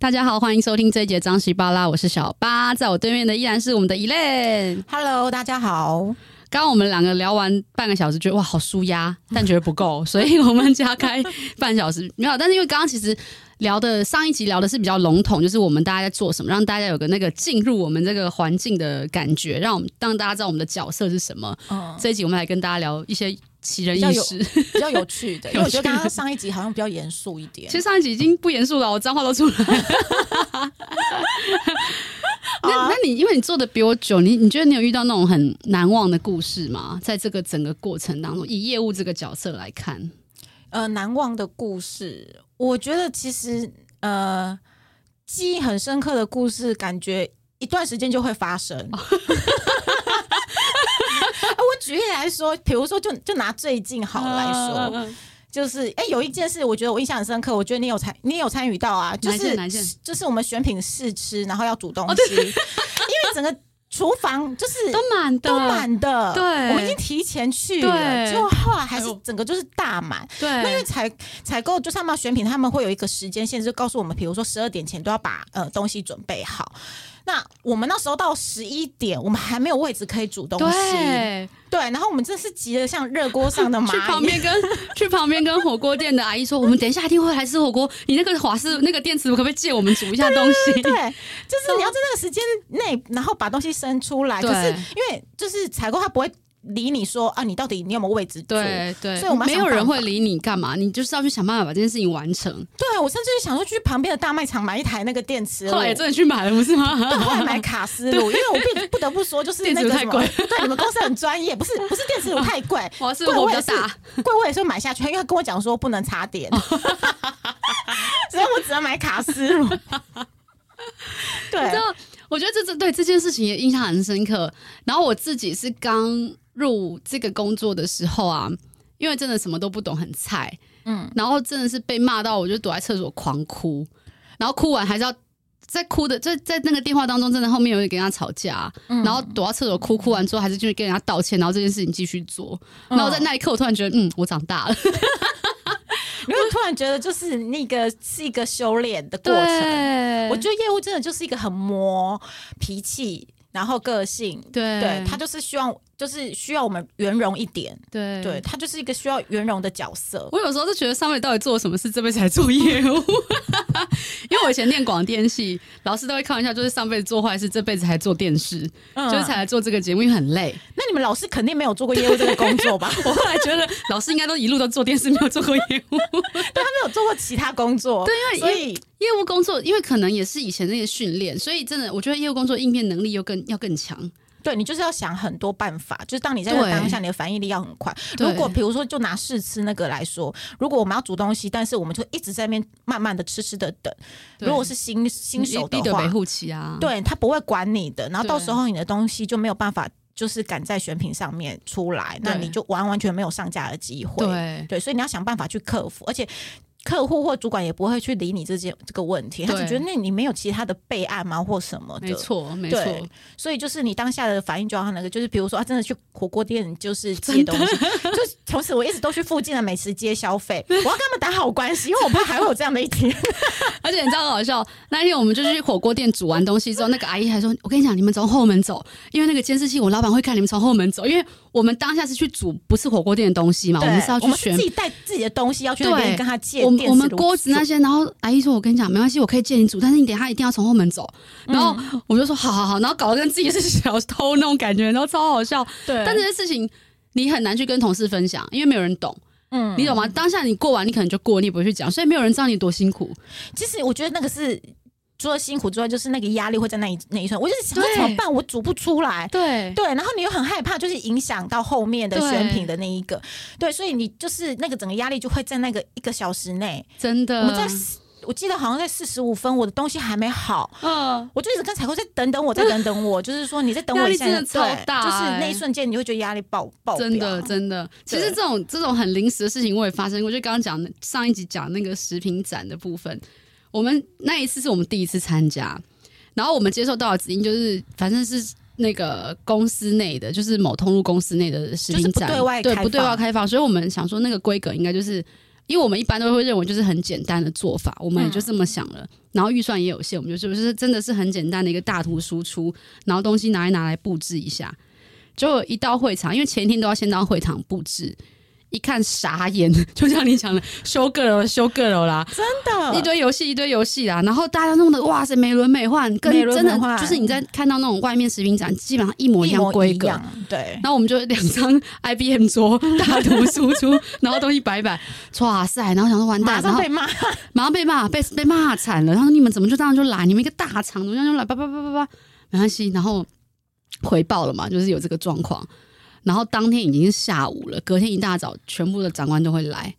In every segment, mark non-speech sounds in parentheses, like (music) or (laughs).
大家好，欢迎收听这一节张西巴拉，我是小八，在我对面的依然是我们的 Elaine。Hello，大家好。刚刚我们两个聊完半个小时，觉得哇好舒压，但觉得不够，所以我们加开半小时没有。但是因为刚刚其实聊的上一集聊的是比较笼统，就是我们大家在做什么，让大家有个那个进入我们这个环境的感觉，让我们让大家知道我们的角色是什么。嗯，这一集我们来跟大家聊一些。奇人异事比，比较有趣的，(laughs) 因为我觉得刚刚上一集好像比较严肃一点。其实上一集已经不严肃了，我脏话都出来了。(laughs) 那那你因为你做的比我久，你你觉得你有遇到那种很难忘的故事吗？在这个整个过程当中，以业务这个角色来看，呃，难忘的故事，我觉得其实呃，记忆很深刻的故事，感觉一段时间就会发生。(laughs) 举例来说，比如说就，就就拿最近好来说，啊、就是哎、欸，有一件事，我觉得我印象很深刻。我觉得你有参，你有参与到啊，就是就是我们选品试吃，然后要煮东西，哦、因为整个厨房就是都满的，都满的。对，我们已经提前去了，结果后来还是整个就是大满。对，那因为采采购就上面选品，他们会有一个时间限制，就告诉我们，比如说十二点前都要把呃东西准备好。那我们那时候到十一点，我们还没有位置可以煮东西。对，对，然后我们真是急得像热锅上的蚂蚁。去旁边跟 (laughs) 去旁边跟火锅店的阿姨说：“我们等一下一定会来吃火锅，你那个华氏那个电磁炉可不可以借我们煮一下东西？”对，就是你要 (laughs) 在那个时间内，然后把东西生出来。可是因为就是采购，他不会。理你说啊，你到底你有没有位置？对对，所以我们没有人会理你干嘛？你就是要去想办法把这件事情完成。对，我甚至想说去旁边的大卖场买一台那个电磁炉，后来也真的去买了，不是吗？对，后来买卡斯炉，(laughs) 因为我不不得不说，就是那个什么，对，你们公司很专业，不是不是电磁炉太贵，(laughs) 贵我也是贵我也是买下去，因为他跟我讲说不能插电，(laughs) 所以我只能买卡斯炉。对，我觉得这这对这件事情也印象很深刻。然后我自己是刚。入这个工作的时候啊，因为真的什么都不懂，很菜，嗯，然后真的是被骂到，我就躲在厕所狂哭，然后哭完还是要在哭的，在在那个电话当中，真的后面有人跟他吵架，嗯，然后躲到厕所哭，哭完之后还是继续跟人家道歉，然后这件事情继续做，然后在那一刻我突然觉得，嗯，我长大了，(laughs) 因为突然觉得就是那个是一个修炼的过程，对。我觉得业务真的就是一个很磨脾气，然后个性，对，对他就是希望。就是需要我们圆融一点，对，对他就是一个需要圆融的角色。我有时候就觉得上辈子到底做了什么事，这辈子才做业务。(laughs) 因为我以前念广电系，老师都会开玩笑，就是上辈子做坏事，这辈子还做电视，嗯、就是才来做这个节目，因为很累。那你们老师肯定没有做过业务这个工作吧？(laughs) 我后来觉得老师应该都一路都做电视，没有做过业务，(laughs) 但他没有做过其他工作。对，因为所以业务工作，因为可能也是以前那些训练，所以真的我觉得业务工作应变能力又更要更强。对，你就是要想很多办法，就是当你在当下，你的反应力要很快。如果比如说，就拿试吃那个来说，如果我们要煮东西，但是我们就一直在那边慢慢的吃吃的等。如果是新新手的话，啊、对他不会管你的，然后到时候你的东西就没有办法，就是赶在选品上面出来，那你就完完全没有上架的机会。对对，所以你要想办法去克服，而且。客户或主管也不会去理你这件这个问题，他只觉得那你没有其他的备案吗，或什么的？没错，没错。所以就是你当下的反应就要那个，就是比如说啊，真的去火锅店就是接东西，(laughs) 就从此我一直都去附近的美食街消费，我要跟他们打好关系，因为我怕还会有这样的一天。(laughs) 而且你知道很好笑，那一天我们就去火锅店煮完东西之后，那个阿姨还说：“我跟你讲，你们从后门走，因为那个监视器，我老板会看你们从后门走，因为我们当下是去煮不是火锅店的东西嘛，我们是要去选自己带自己的东西要去那边跟他借。”我们锅子那些，然后阿姨说：“我跟你讲，没关系，我可以借你煮，但是你等下一定要从后门走。”然后我就说：“好好好。”然后搞得跟自己是小偷那种感觉，然后超好笑。对，但这些事情你很难去跟同事分享，因为没有人懂。嗯，你懂吗？当下你过完，你可能就过，你也不会去讲，所以没有人知道你多辛苦。其实我觉得那个是除了辛苦之外，就是那个压力会在那一那一瞬。我就是想怎么办？我煮不出来。对对，然后你又很害怕，就是影响到后面的选品的那一个。对，对，所以你就是那个整个压力就会在那个一个小时内。真的，我们在我记得好像在四十五分，我的东西还没好。嗯，我就一直跟采购在等等我，在等等我，就是说你在等我一下。真的超大，就是那一瞬间你会觉得压力爆爆。真的真的，其实这种这种很临时的事情我也发生过。就刚刚讲上一集讲那个食品展的部分，我们那一次是我们第一次参加，然后我们接受到的指令就是，反正是那个公司内的，就是某通路公司内的食品展，对，不对外开放，所以我们想说那个规格应该就是。因为我们一般都会认为就是很简单的做法，我们也就这么想了。嗯、然后预算也有限，我们就是不是真的是很简单的一个大图输出，然后东西拿一拿来布置一下，就一到会场，因为前一天都要先到会场布置。一看傻眼，(laughs) 就像你讲的修 girl 修 girl 啦，真的，一堆游戏一堆游戏啦，然后大家弄得哇塞美轮美奂，跟真的就是你在看到那种外面食品展，基本上一模一样规格，对。然后我们就两张 IBM 桌大图输出，然后东西摆摆，哇塞，然后想说完蛋，马上被骂，马上被骂，被被骂惨了。他说你们怎么就这样就来？你们一个大厂怎么样就来？叭叭叭叭叭，没关系。然后回报了嘛，就是有这个状况。然后当天已经是下午了，隔天一大早，全部的长官都会来。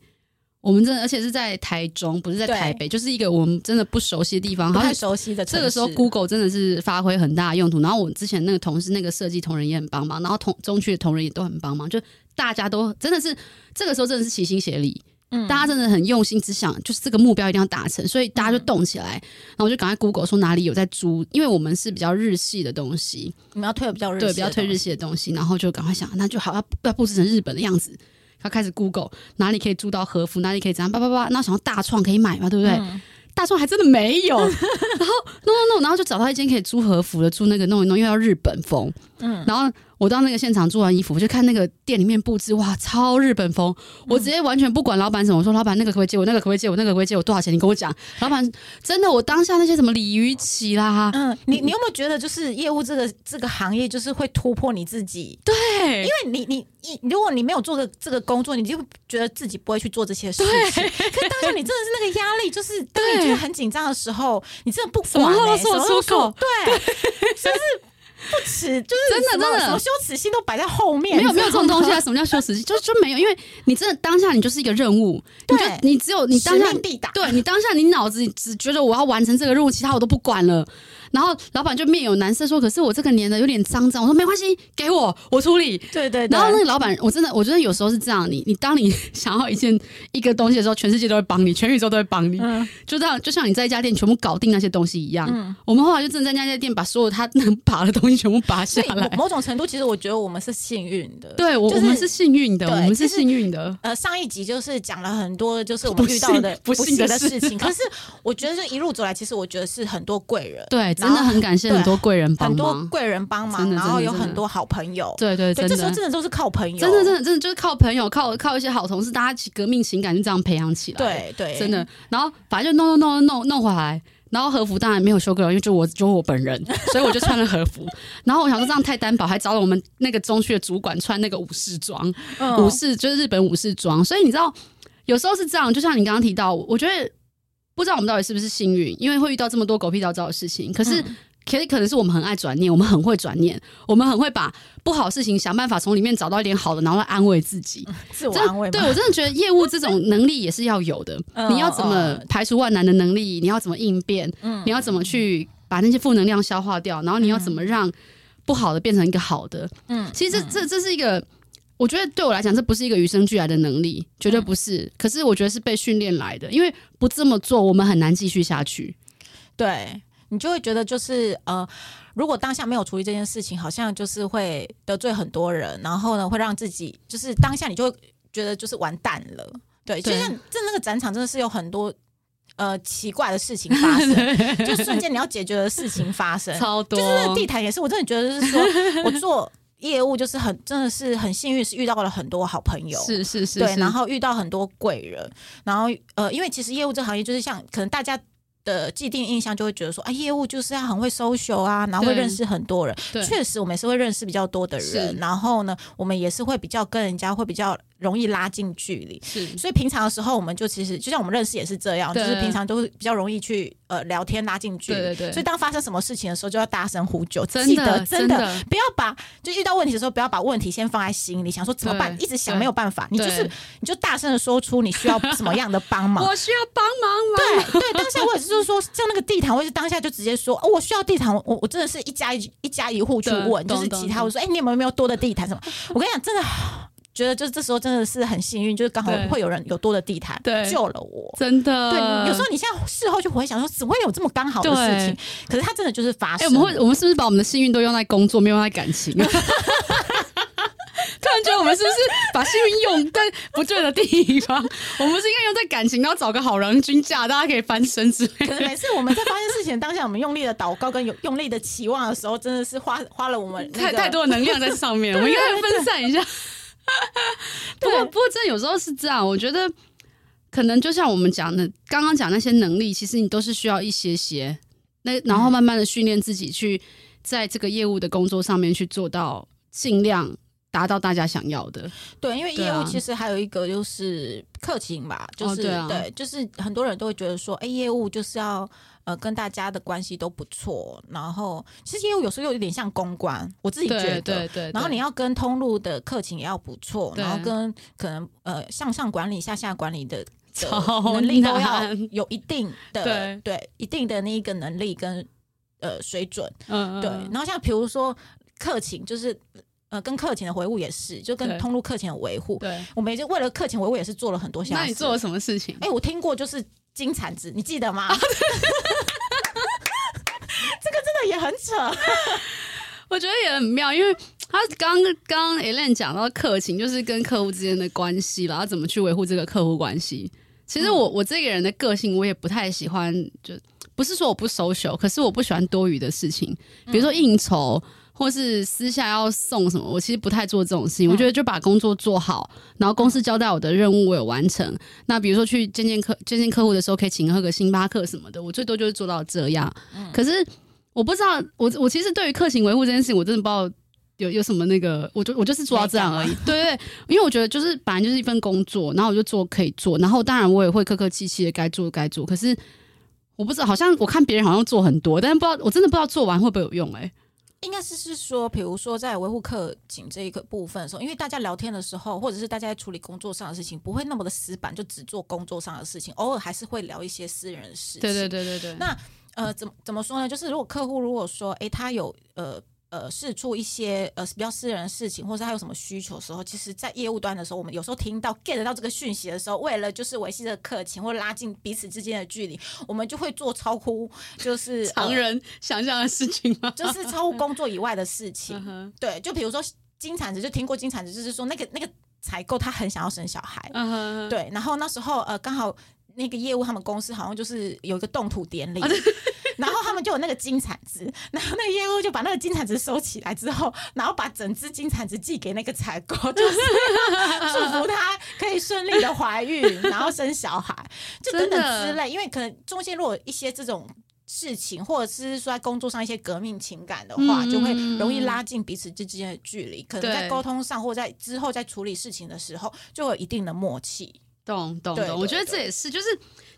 我们真的，而且是在台中，不是在台北，就是一个我们真的不熟悉的地方，不太熟悉的。这个时候，Google 真的是发挥很大的用途。然后我之前那个同事，那个设计同仁也很帮忙，然后同中区的同仁也都很帮忙，就大家都真的是这个时候真的是齐心协力。嗯，大家真的很用心，只想就是这个目标一定要达成，所以大家就动起来。嗯、然后我就赶快 Google 说哪里有在租，因为我们是比较日系的东西，我们要推比较日系对，比较推日系的东西。然后就赶快想，那就好要要布置成日本的样子。他开始 Google 哪里可以租到和服，哪里可以怎样叭叭叭。那想要大创可以买嘛，对不对？嗯、大创还真的没有。然后 no no no，然后就找到一间可以租和服的，租那个弄一弄，又要日本风。嗯，然后。我到那个现场做完衣服，我就看那个店里面布置，哇，超日本风！我直接完全不管老板什么，我说老板那个可不可以借我，那个可不可以借我，那个可不可以借我，多少钱？你跟我讲。老板真的，我当下那些什么鲤鱼旗啦，嗯，你你有没有觉得就是业务这个这个行业就是会突破你自己？对，因为你你你，如果你没有做个这个工作，你就觉得自己不会去做这些事情。可是当下你真的是那个压力，就是当你觉得很紧张的时候，你真的不管、欸，什么都说出口，(laughs) 对，甚至。不耻，就是真的真的，什么羞耻心都摆在后面。没有没有这种东西啊！什么叫羞耻心？就就没有，因为你真的当下你就是一个任务，对你就你只有你当下必打，对你当下你脑子里只觉得我要完成这个任务，其他我都不管了。然后老板就面有难色说：“可是我这个粘的有点脏脏。”我说：“没关系，给我，我处理。”对，对对。然后那个老板，我真的我觉得有时候是这样，你你当你想要一件一个东西的时候，全世界都会帮你，全宇宙都会帮你。嗯。就这样，就像你在一家店全部搞定那些东西一样。嗯。我们后来就真的在那家店把所有他能拔的东西全部拔下来。某种程度，其实我觉得我们是幸运的。对，我、就是、我们是幸运的，我们是幸运的。呃，上一集就是讲了很多，就是我们遇到的不幸的事情。可是我觉得这一路走来，其实我觉得是很多贵人。对，真的很感谢。很多贵人帮忙，很多贵人帮忙，然后有很多好朋友。对对对，这时候真的都是靠朋友，真的真的真的就是靠朋友，靠靠一些好同事，大家起革命情感就这样培养起来。对对，真的。然后反正就弄弄弄弄弄回来，然后和服当然没有修 girl，因为就我就我本人，所以我就穿了和服。然后我想说这样太单薄，还找了我们那个中区的主管穿那个武士装，武士就是日本武士装。所以你知道，有时候是这样，就像你刚刚提到，我觉得不知道我们到底是不是幸运，因为会遇到这么多狗屁倒灶的事情，可是。其实可能是我们很爱转念，我们很会转念，我们很会把不好的事情想办法从里面找到一点好的，然后来安慰自己，自我安慰。对，我真的觉得业务这种能力也是要有的。你要怎么排除万难的能力？你要怎么应变？你要怎么去把那些负能量消化掉？然后你要怎么让不好的变成一个好的？嗯，其实这这这是一个，我觉得对我来讲，这不是一个与生俱来的能力，绝对不是。可是我觉得是被训练来的，因为不这么做，我们很难继续下去。对。你就会觉得，就是呃，如果当下没有处理这件事情，好像就是会得罪很多人，然后呢，会让自己就是当下你就会觉得就是完蛋了。对，对就像这那个展场真的是有很多呃奇怪的事情发生，(laughs) 就瞬间你要解决的事情发生超多。就是那个地毯也是，我真的觉得就是说我做业务就是很真的是很幸运，是遇到了很多好朋友，是是是，是，对，然后遇到很多贵人，然后呃，因为其实业务这行业就是像可能大家。的既定印象就会觉得说，啊，业务就是要很会 social 啊，然后会认识很多人。确实，我们也是会认识比较多的人。然后呢，我们也是会比较跟人家会比较。容易拉近距离，是，所以平常的时候，我们就其实就像我们认识也是这样，就是平常都会比较容易去呃聊天拉近距离，对对对。所以当发生什么事情的时候，就要大声呼救，记得真的。不要把就遇到问题的时候，不要把问题先放在心里，想说怎么办，一直想没有办法，你就是你就大声的说出你需要什么样的帮忙，我需要帮忙吗？对对，当下我也是就是说，像那个地毯，我也是当下就直接说，哦，我需要地毯，我我真的是一家一一家一户去问，就是其他我说，哎，你有没有没有多的地毯什么？我跟你讲，真的。觉得就是这时候真的是很幸运，就是刚好会有人有多的地毯，对，救了我，真的。对，有时候你现在事后就回想说，怎么会有这么刚好的事情？可是它真的就是发生。哎，我们会，我们是不是把我们的幸运都用在工作，没有用在感情？(laughs) 突然觉得我们们是不是把幸运用在不对的地方？我们是应该用在感情，然后找个好人均价，大家可以翻身之类的。可是每次我们在发生事情当下，我们用力的祷告跟有用力的期望的时候，真的是花花了我们、那个、太太多的能量在上面。(laughs) 我们应该分散一下。(laughs) 不过，不过，真的有时候是这样。我觉得可能就像我们讲的，刚刚讲那些能力，其实你都是需要一些些，那然后慢慢的训练自己，去在这个业务的工作上面去做到尽量达到大家想要的。对，因为业务其实还有一个就是客情吧，就是、对，就是很多人都会觉得说，哎，业务就是要。呃，跟大家的关系都不错，然后其实业务有时候又有点像公关，我自己觉得。对对，对，然后你要跟通路的客情也要不错，然后跟可能呃向上管理、下下管理的，(laughs) 的能力都要有一定的对，对一定的那一个能力跟呃水准。嗯对。然后像比如说客情，就是呃跟客情的维护也是，就跟通路客情的维护。对。我们也就为了客情维护也是做了很多项。那你做了什么事情？哎，我听过就是。金铲子，你记得吗？(laughs) 这个真的也很扯，我觉得也很妙，因为他刚刚 Elaine 讲到客情，就是跟客户之间的关系，然后怎么去维护这个客户关系。其实我我这个人的个性，我也不太喜欢，就不是说我不 social，可是我不喜欢多余的事情，比如说应酬。或是私下要送什么，我其实不太做这种事情。我觉得就把工作做好，然后公司交代我的任务我有完成。那比如说去见见客见见客户的时候，可以请喝个星巴克什么的，我最多就是做到这样。可是我不知道，我我其实对于客情维护这件事情，我真的不知道有有什么那个，我就我就是做到这样而已。对对，因为我觉得就是本来就是一份工作，然后我就做可以做，然后当然我也会客客气气的该做该做。可是我不知道，好像我看别人好像做很多，但是不知道我真的不知道做完会不会有用哎、欸。应该是是说，比如说在维护客情这一个部分的时候，因为大家聊天的时候，或者是大家在处理工作上的事情，不会那么的死板，就只做工作上的事情，偶尔还是会聊一些私人的事情。对对对对对。那呃，怎么怎么说呢？就是如果客户如果说，诶，他有呃。呃，释出一些呃比较私人的事情，或者他有什么需求的时候，其实，在业务端的时候，我们有时候听到 get 到这个讯息的时候，为了就是维系这个客情或拉近彼此之间的距离，我们就会做超乎就是常人想象的事情吗？就 (laughs) 是超乎工作以外的事情。Uh. 对，就比如说金铲子，就听过金铲子，就是说那个那个采购他很想要生小孩。Uh. 对，然后那时候呃刚好那个业务他们公司好像就是有一个动土典礼。Uh. 然后他们就有那个金铲子，(laughs) 然后那个业务就把那个金铲子收起来之后，然后把整只金铲子寄给那个采购，(laughs) 就是祝福他可以顺利的怀孕，然后生小孩，就等等之类。因为可能中间如果有一些这种事情，或者是说在工作上一些革命情感的话，就会容易拉近彼此之间的距离。可能在沟通上，或在之后在处理事情的时候，就有一定的默契。懂懂懂，我觉得这也是，就是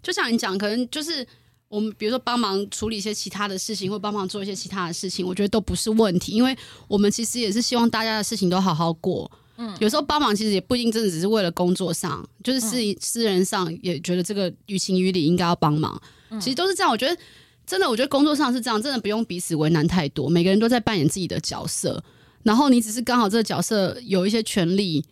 就像你讲，可能就是。我们比如说帮忙处理一些其他的事情，或帮忙做一些其他的事情，我觉得都不是问题，因为我们其实也是希望大家的事情都好好过。嗯，有时候帮忙其实也不一定真的只是为了工作上，就是私私人上也觉得这个于情于理应该要帮忙。其实都是这样，我觉得真的，我觉得工作上是这样，真的不用彼此为难太多。每个人都在扮演自己的角色，然后你只是刚好这个角色有一些权利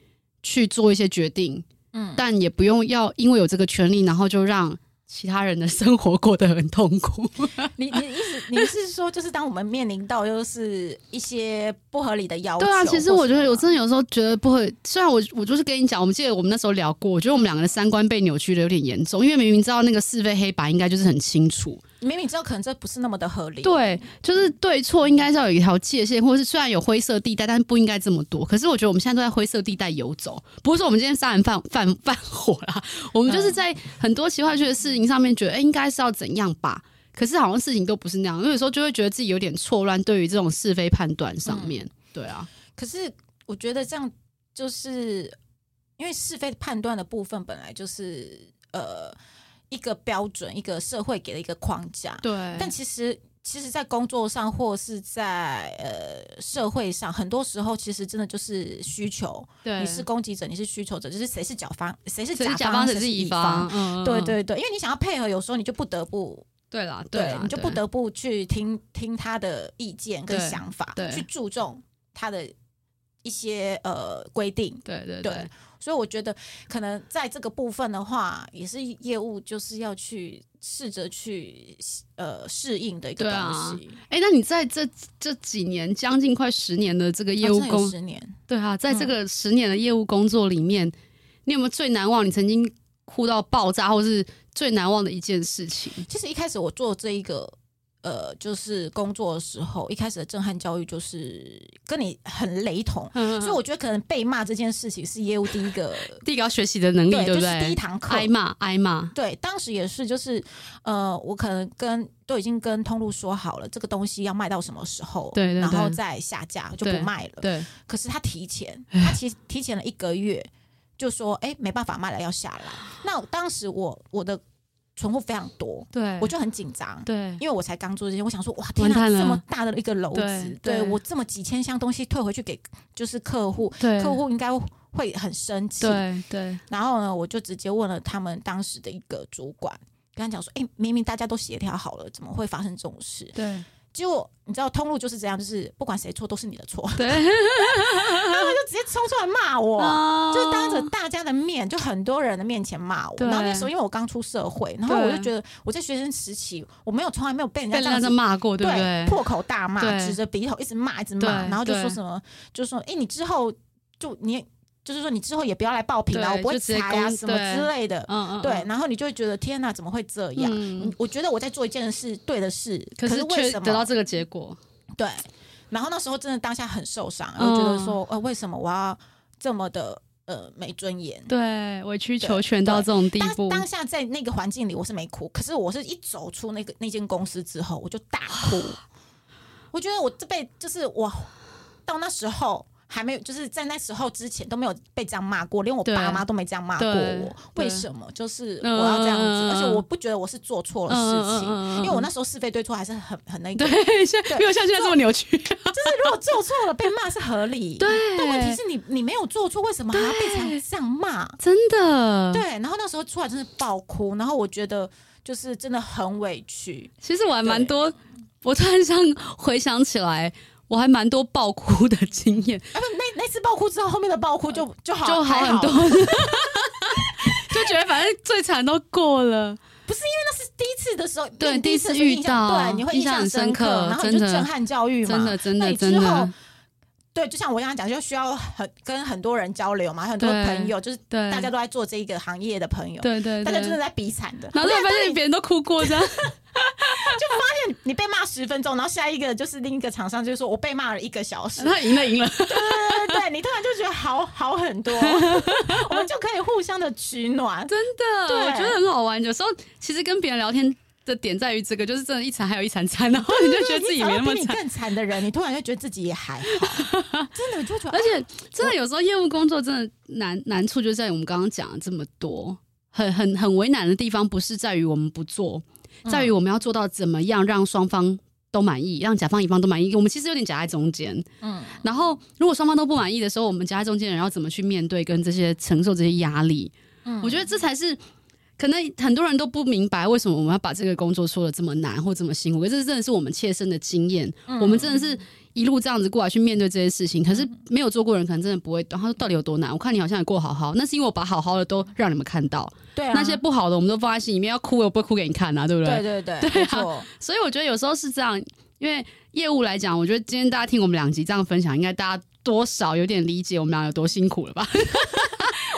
去做一些决定，嗯，但也不用要因为有这个权利，然后就让。其他人的生活过得很痛苦。(laughs) 你你意思你是说，就是当我们面临到又是一些不合理的要求？对啊，其实我觉得我真的有时候觉得不会。虽然我我就是跟你讲，我们记得我们那时候聊过，我觉得我们两个的三观被扭曲的有点严重，因为明明知道那个是非黑白应该就是很清楚。明明知道可能这不是那么的合理，对，就是对错应该是要有一条界限，或者是虽然有灰色地带，但是不应该这么多。可是我觉得我们现在都在灰色地带游走，不是说我们今天杀人犯犯 (laughs) 犯火啦，我们就是在很多奇怪的事情上面觉得，哎、欸，应该是要怎样吧？可是好像事情都不是那样，因为有时候就会觉得自己有点错乱，对于这种是非判断上面、嗯，对啊。可是我觉得这样就是因为是非判断的部分本来就是呃。一个标准，一个社会给的一个框架。对，但其实，其实，在工作上或是在呃社会上，很多时候其实真的就是需求。对，你是攻击者，你是需求者，就是谁是甲方，谁是甲方，谁是乙方。嗯，对对对，因为你想要配合，有时候你就不得不。对啦，对，对，你就不得不去听听他的意见跟想法，对，去注重他的一些呃规定。对对对。对所以我觉得，可能在这个部分的话，也是业务就是要去试着去呃适应的一个东西。哎、啊，那你在这这几年将近快十年的这个业务工，啊、十年，对啊，在这个十年的业务工作里面，嗯、你有没有最难忘？你曾经哭到爆炸，或是最难忘的一件事情？其实一开始我做这一个。呃，就是工作的时候，一开始的震撼教育就是跟你很雷同，嗯、所以我觉得可能被骂这件事情是业务第一个 (laughs) 第一个要学习的能力，对，不对？就是第一堂课，挨骂挨骂。对，当时也是，就是呃，我可能跟都已经跟通路说好了，这个东西要卖到什么时候，对，对，对，然后再下架就不卖了。对，对，可是他提前，(laughs) 他其实提前了一个月，就说哎，没办法卖了，要下来。那当时我我的。存货非常多，对，我就很紧张，对，因为我才刚做这些，我想说，哇，天哪，这么大的一个楼子，对，对我这么几千箱东西退回去给就是客户，客户应该会很生气，对对。然后呢，我就直接问了他们当时的一个主管，跟他讲说，哎，明明大家都协调好了，怎么会发生这种事？对。结果你知道通路就是这样，就是不管谁错都是你的错，对，(laughs) 然后他就直接冲出来骂我，哦、就当着大家的面，就很多人的面前骂我。然后那时候因为我刚出社会，然后我就觉得我在学生时期，我没有从来没有被人家这样子骂过，对不对？对，破口大骂，指着鼻头一直骂，一直骂，然后就说什么，就说哎，你之后就你。就是说，你之后也不要来报品了，我不会裁啊，什么之类的。嗯嗯。对，然后你就会觉得天哪，怎么会这样？嗯。我觉得我在做一件事对的事，可是为什么得到这个结果？对。然后那时候真的当下很受伤，我觉得说，呃，为什么我要这么的呃没尊严？对，委曲求全到这种地步。当下在那个环境里，我是没哭，可是我是一走出那个那间公司之后，我就大哭。(sighs) 我觉得我这辈就是我到那时候。还没有，就是在那时候之前都没有被这样骂过，连我爸妈都没这样骂过我。为什么？就是我要这样子，嗯、而且我不觉得我是做错了事情，嗯、因为我那时候是非对错还是很很那个。对，(laughs) 现在没有像现在这么扭曲。就是如果做错了被骂是合理，(laughs) 对。但问题是你你没有做错，为什么还要被这样骂？真的。对，然后那时候出来真是爆哭，然后我觉得就是真的很委屈。其实我还蛮多，我突然想回想起来。我还蛮多爆哭的经验，啊，那那次爆哭之后，后面的爆哭就就好就好很多，(laughs) 就觉得反正最惨都过了。不是因为那是第一次的时候，对，第一次遇到，对，你会印象很深刻，然后你就震撼教育嘛，真的真的真的。对，就像我刚刚讲，就需要很跟很多人交流嘛，很多朋友，就是大家都在做这一个行业的朋友，对对，大家真的在比惨的，然后就发现别人都哭过，这样。(laughs) 就发现你被骂十分钟，然后下一个就是另一个厂商，就是说我被骂了一个小时，那 (laughs) 赢了赢了，对对对对，你突然就觉得好好很多，(laughs) 我们就可以互相的取暖，真的，对我觉得很好玩。有时候其实跟别人聊天的点在于这个，就是真的，一惨还有一惨惨，然后你就觉得自己没那么惨。比你更惨的人，你突然就觉得自己也还好，(laughs) 真的就觉得，而且真的有时候业务工作真的难难处就在于我们刚刚讲了这么多，很很很为难的地方，不是在于我们不做。在于我们要做到怎么样让双方都满意，让甲方乙方都满意。我们其实有点夹在中间，嗯。然后如果双方都不满意的时候，我们夹在中间的人要怎么去面对跟这些承受这些压力？嗯，我觉得这才是可能很多人都不明白为什么我们要把这个工作说的这么难或这么辛苦。可是这真的是我们切身的经验，嗯，我们真的是。一路这样子过来去面对这些事情，可是没有做过人可能真的不会懂。他说到底有多难？我看你好像也过好好，那是因为我把好好的都让你们看到。对啊，那些不好的我们都放在心里面，要哭我不会哭给你看啊，对不对？对对对，对啊。所以我觉得有时候是这样，因为业务来讲，我觉得今天大家听我们两集这样分享，应该大家多少有点理解我们俩有多辛苦了吧？(laughs)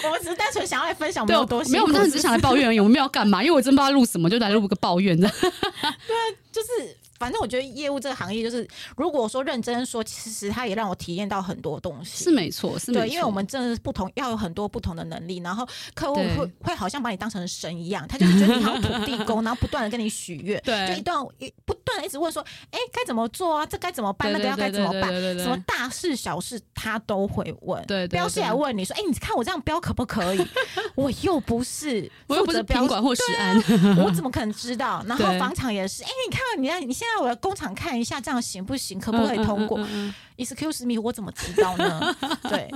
我们只是单纯想要来分享 (laughs) 没有多辛苦，没有，我们当时只是想来抱怨而已。我们要干嘛？因为我真不知道录什么，就来录个抱怨的。(laughs) 对啊，就是。反正我觉得业务这个行业，就是如果说认真说，其实它也让我体验到很多东西。是没错，是没错。对，因为我们真的是不同，要有很多不同的能力，然后客户会会好像把你当成神一样，他就是觉得你好像土地公，然后不断的跟你许愿，(laughs) 对，就一段一不断的一直问说，哎，该怎么做啊？这该怎么办？那个要该怎么办？什么大事小事他都会问，对，标示来问你说，哎，你看我这样标可不可以？(laughs) 我又不是，我又不是品管或是安，我怎么可能知道？然后房产也是，哎，你看你你现下我的工厂看一下，这样行不行？可不可以通过？嗯嗯嗯嗯 Excuse me，我怎么知道呢？(laughs) 对，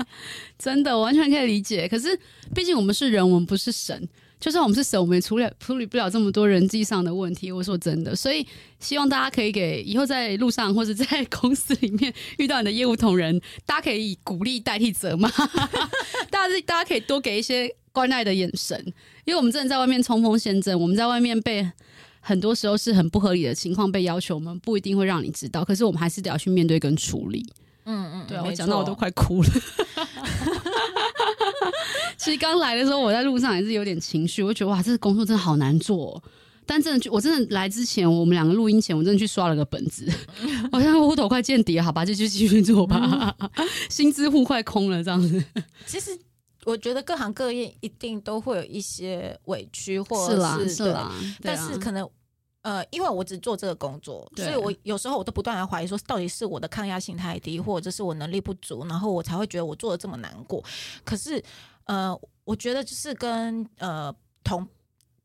真的完全可以理解。可是毕竟我们是人，我们不是神。就算我们是神，我们也处理处理不了这么多人际上的问题。我说真的，所以希望大家可以给以后在路上或者在公司里面遇到你的业务同仁，大家可以以鼓励代替责骂。(laughs) 大家大家可以多给一些关爱的眼神，因为我们真的在外面冲锋陷阵，我们在外面被。很多时候是很不合理的情况被要求，我们不一定会让你知道，可是我们还是得要去面对跟处理。嗯嗯，对啊，我讲到我都快哭了。其实刚来的时候，我在路上也是有点情绪，我觉得哇，这个工作真的好难做。但真的，我真的来之前，我们两个录音前，我真的去刷了个本子，好像户头快见底，好吧，就就继续做吧。(laughs) 薪资户快空了，这样子。其实。我觉得各行各业一定都会有一些委屈，或者是，是啦，是啦，但是可能呃，因为我只做这个工作，所以我有时候我都不断的怀疑说，到底是我的抗压性太低，或者是我能力不足，然后我才会觉得我做的这么难过。可是呃，我觉得就是跟呃同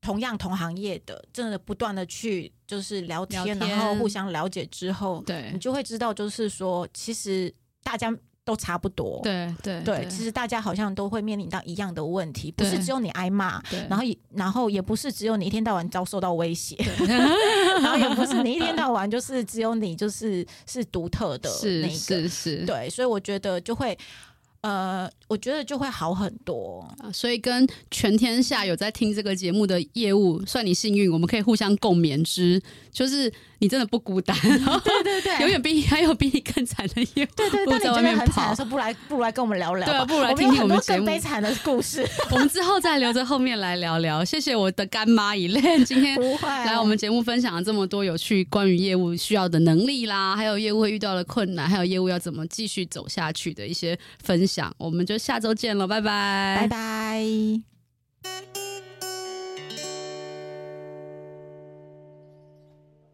同样同行业的，真的不断的去就是聊天，聊天，然后互相了解之后，对你就会知道，就是说其实大家。都差不多，对对对，其实大家好像都会面临到一样的问题，不是只有你挨骂，然后也然后也不是只有你一天到晚遭受到威胁，(laughs) 然后也不是你一天到晚就是只有你就是是独特的那个，是是是，对，所以我觉得就会。呃，我觉得就会好很多。啊，所以跟全天下有在听这个节目的业务，算你幸运，我们可以互相共勉之，就是你真的不孤单，对 (laughs) 对对，永 (laughs) 远比你还有比你更惨的业务，对对对，(laughs) 在外面跑，说不来不如来跟我们聊聊，对，不如来听听我们节目。更悲惨的故事，我们之后再留着后面来聊聊。谢谢我的干妈 Elaine，今天来我们节目分享了这么多有趣关于业务需要的能力啦，还有业务会遇到的困难，还有业务要怎么继续走下去的一些分享。我们就下周见了，拜拜，拜拜。